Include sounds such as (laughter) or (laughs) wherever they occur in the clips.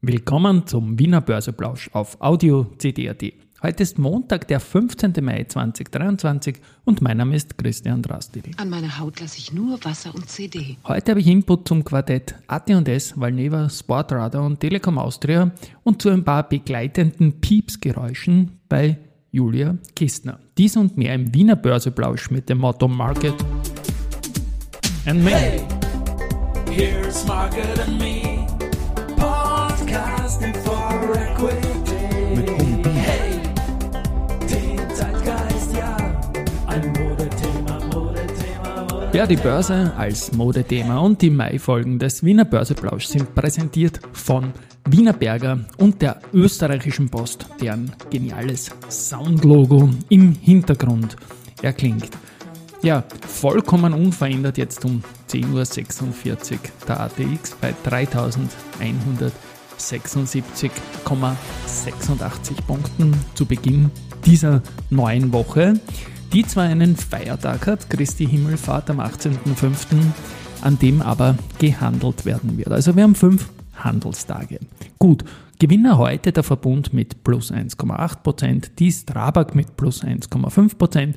Willkommen zum Wiener Börseplausch auf Audio CD.at. Heute ist Montag, der 15. Mai 2023 und mein Name ist Christian Drastil. An meiner Haut lasse ich nur Wasser und CD. Heute habe ich Input zum Quartett AT&S, Valneva, Sportradar und Telekom Austria und zu ein paar begleitenden Piepsgeräuschen bei Julia Kistner. Dies und mehr im Wiener Börseplausch mit dem Motto Market and Me. Hey, here's Market and Me. Mit Humpen. Hey, den Zeitgeist, ja. Ein Modethema, Modethema, Modethema. Ja, die Börse als Modethema und die Mai-Folgen des Wiener Börseplausch sind präsentiert von Wiener Berger und der österreichischen Post, deren geniales Soundlogo im Hintergrund erklingt. Ja, vollkommen unverändert jetzt um 10.46 Uhr der ATX bei 3176,86 Punkten zu Beginn dieser neuen Woche, die zwar einen Feiertag hat, Christi Himmelfahrt am 18.05., an dem aber gehandelt werden wird. Also wir haben fünf Handelstage. Gut, Gewinner heute der Verbund mit plus 1,8%, die Strabag mit plus 1,5%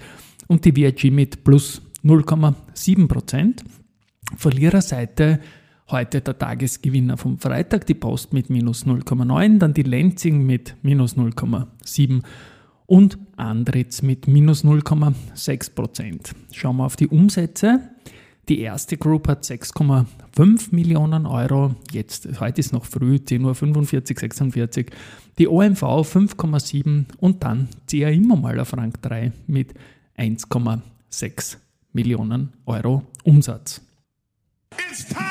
und die VIG mit plus 0,7%. Verliererseite heute der Tagesgewinner vom Freitag, die Post mit minus 0,9, dann die Lenzing mit minus 0,7 und Andritz mit minus 0,6%. Schauen wir auf die Umsätze. Die erste Group hat 6,5 Millionen Euro. Jetzt, heute ist noch früh, 10.45 Uhr, 46. Die OMV 5,7 und dann CA Immomal auf Rang 3 mit 1,6 Millionen Euro Umsatz. It's time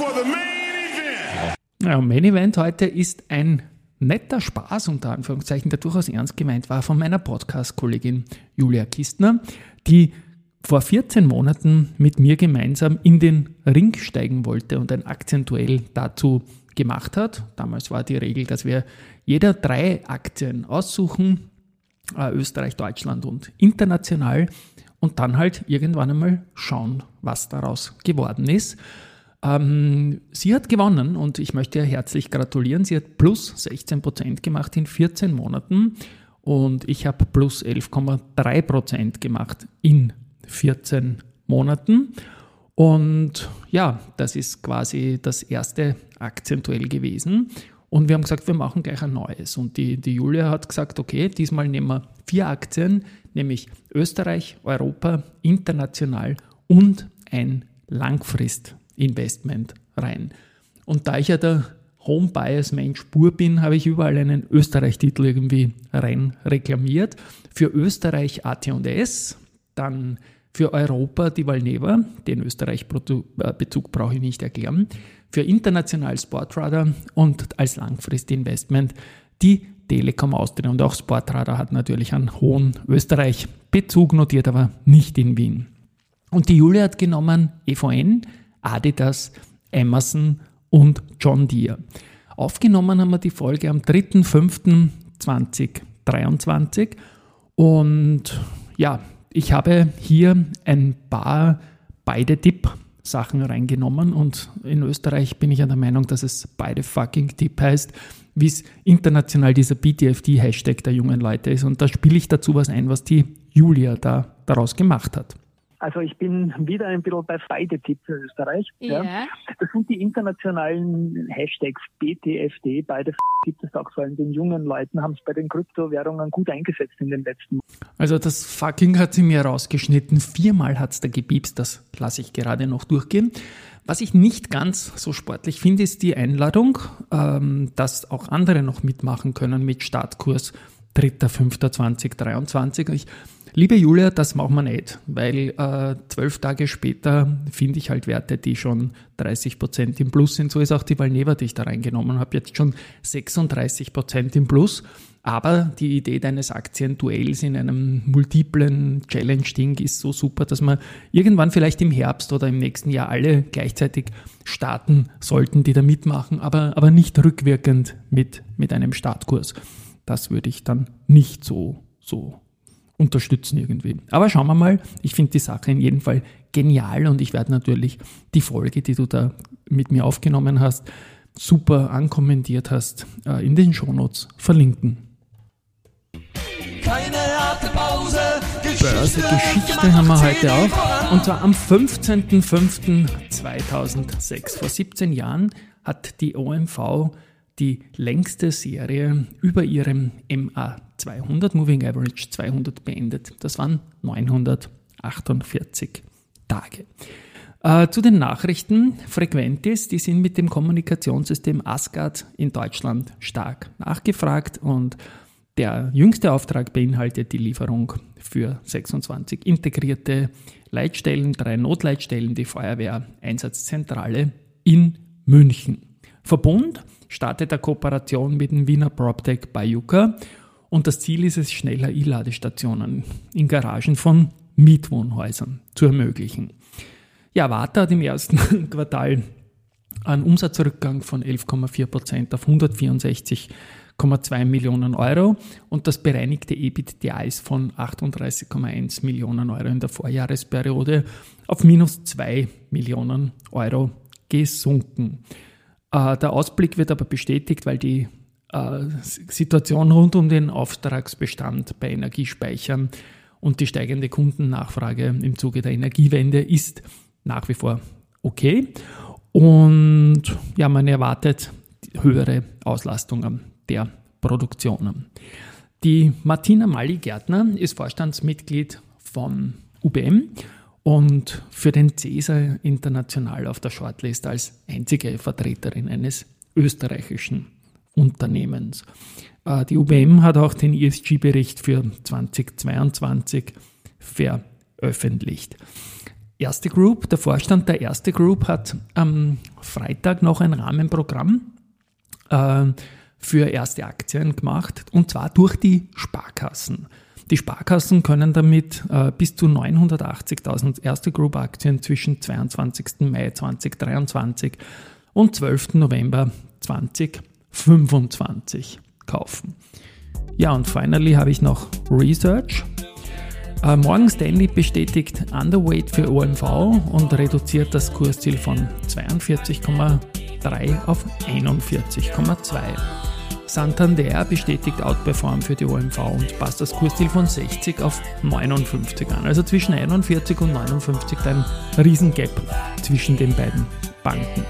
for the main event. Ja, Main Event heute ist ein netter Spaß, unter Anführungszeichen, der durchaus ernst gemeint war, von meiner Podcast-Kollegin Julia Kistner, die vor 14 Monaten mit mir gemeinsam in den Ring steigen wollte und ein Akzentuell dazu gemacht hat. Damals war die Regel, dass wir jeder drei Aktien aussuchen, äh, Österreich, Deutschland und international und dann halt irgendwann einmal schauen, was daraus geworden ist. Ähm, sie hat gewonnen und ich möchte ihr herzlich gratulieren. Sie hat plus 16 Prozent gemacht in 14 Monaten und ich habe plus 11,3 Prozent gemacht in 14 Monaten. Und ja, das ist quasi das erste akzentuell gewesen. Und wir haben gesagt, wir machen gleich ein neues. Und die, die Julia hat gesagt, okay, diesmal nehmen wir vier Aktien, nämlich Österreich, Europa, international und ein Langfristinvestment rein. Und da ich ja der Home Bias Mensch pur bin, habe ich überall einen Österreich-Titel irgendwie rein reklamiert. Für Österreich AT&S, dann für Europa die Valneva, den Österreich-Bezug brauche ich nicht erklären. Für international Sportradar und als Langfristinvestment die Telekom Austria. Und auch Sportradar hat natürlich einen hohen Österreich-Bezug notiert, aber nicht in Wien. Und die Julia hat genommen EVN, Adidas, Amazon und John Deere. Aufgenommen haben wir die Folge am 3.5.2023 und ja, ich habe hier ein paar beide Tipp-Sachen reingenommen und in Österreich bin ich ja der Meinung, dass es beide fucking Tipp heißt, wie es international dieser BTFD-Hashtag der jungen Leute ist. Und da spiele ich dazu was ein, was die Julia da daraus gemacht hat. Also ich bin wieder ein bisschen bei Feide-Tipp für Österreich. Ja. Das sind die internationalen Hashtags BTFD, beide gibt es auch vor allem den jungen Leuten, haben es bei den Kryptowährungen gut eingesetzt in den letzten Also das fucking hat sie mir rausgeschnitten. Viermal hat es da gepiepst, das lasse ich gerade noch durchgehen. Was ich nicht ganz so sportlich finde, ist die Einladung, ähm, dass auch andere noch mitmachen können mit Startkurs 3.5.2023. Ich, liebe Julia, das machen wir nicht, weil äh, zwölf Tage später finde ich halt Werte, die schon 30 Prozent im Plus sind. So ist auch die Valneva, die ich da reingenommen habe, jetzt schon 36 Prozent im Plus. Aber die Idee deines Aktienduells in einem multiplen Challenge-Ding ist so super, dass man irgendwann vielleicht im Herbst oder im nächsten Jahr alle gleichzeitig starten sollten, die da mitmachen, aber, aber nicht rückwirkend mit, mit einem Startkurs. Das würde ich dann nicht so, so unterstützen irgendwie. Aber schauen wir mal. Ich finde die Sache in jedem Fall genial und ich werde natürlich die Folge, die du da mit mir aufgenommen hast, super ankommentiert hast, äh, in den Shownotes verlinken. Keine harte Pause. Börse-Geschichte haben wir heute auch. Und zwar am 15.05.2006. Vor 17 Jahren hat die OMV die längste Serie über ihrem MA200, Moving Average 200, beendet. Das waren 948 Tage. Äh, zu den Nachrichten. Frequentis, die sind mit dem Kommunikationssystem ASGARD in Deutschland stark nachgefragt und der jüngste Auftrag beinhaltet die Lieferung für 26 integrierte Leitstellen, drei Notleitstellen, die Feuerwehr Einsatzzentrale in München. Verbund startet eine Kooperation mit dem Wiener PropTech Bayuka und das Ziel ist es, schneller E-Ladestationen in Garagen von Mietwohnhäusern zu ermöglichen. Ja, Warta hat im ersten (laughs) Quartal einen Umsatzrückgang von 11,4 Prozent auf 164,2 Millionen Euro und das bereinigte EBITDA ist von 38,1 Millionen Euro in der Vorjahresperiode auf minus 2 Millionen Euro gesunken. Äh, der Ausblick wird aber bestätigt, weil die äh, Situation rund um den Auftragsbestand bei Energiespeichern und die steigende Kundennachfrage im Zuge der Energiewende ist nach wie vor okay. Und ja, man erwartet höhere Auslastungen der Produktionen. Die Martina Mali-Gärtner ist Vorstandsmitglied von UBM und für den CESA international auf der Shortlist als einzige Vertreterin eines österreichischen Unternehmens. Äh, die UBM hat auch den ESG-Bericht für 2022 veröffentlicht. Erste Group, der Vorstand der Erste Group hat am Freitag noch ein Rahmenprogramm äh, für erste Aktien gemacht und zwar durch die Sparkassen. Die Sparkassen können damit äh, bis zu 980.000 erste Group-Aktien zwischen 22. Mai 2023 und 12. November 2025 kaufen. Ja, und finally habe ich noch Research. Äh, Morgan Stanley bestätigt Underweight für OMV und reduziert das Kursziel von 42,3 auf 41,2. Santander bestätigt Outperform für die OMV und passt das Kursziel von 60 auf 59 an. Also zwischen 41 und 59 ein Riesengap zwischen den beiden Banken.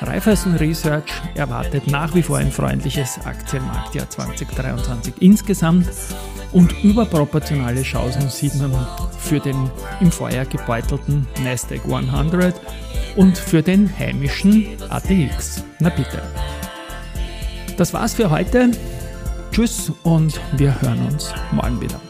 Raiffeisen Research erwartet nach wie vor ein freundliches Aktienmarktjahr 2023 insgesamt und überproportionale Chancen sieht man für den im Vorjahr gebeutelten Nasdaq 100 und für den heimischen ATX. Na bitte. Das war's für heute. Tschüss und wir hören uns morgen wieder.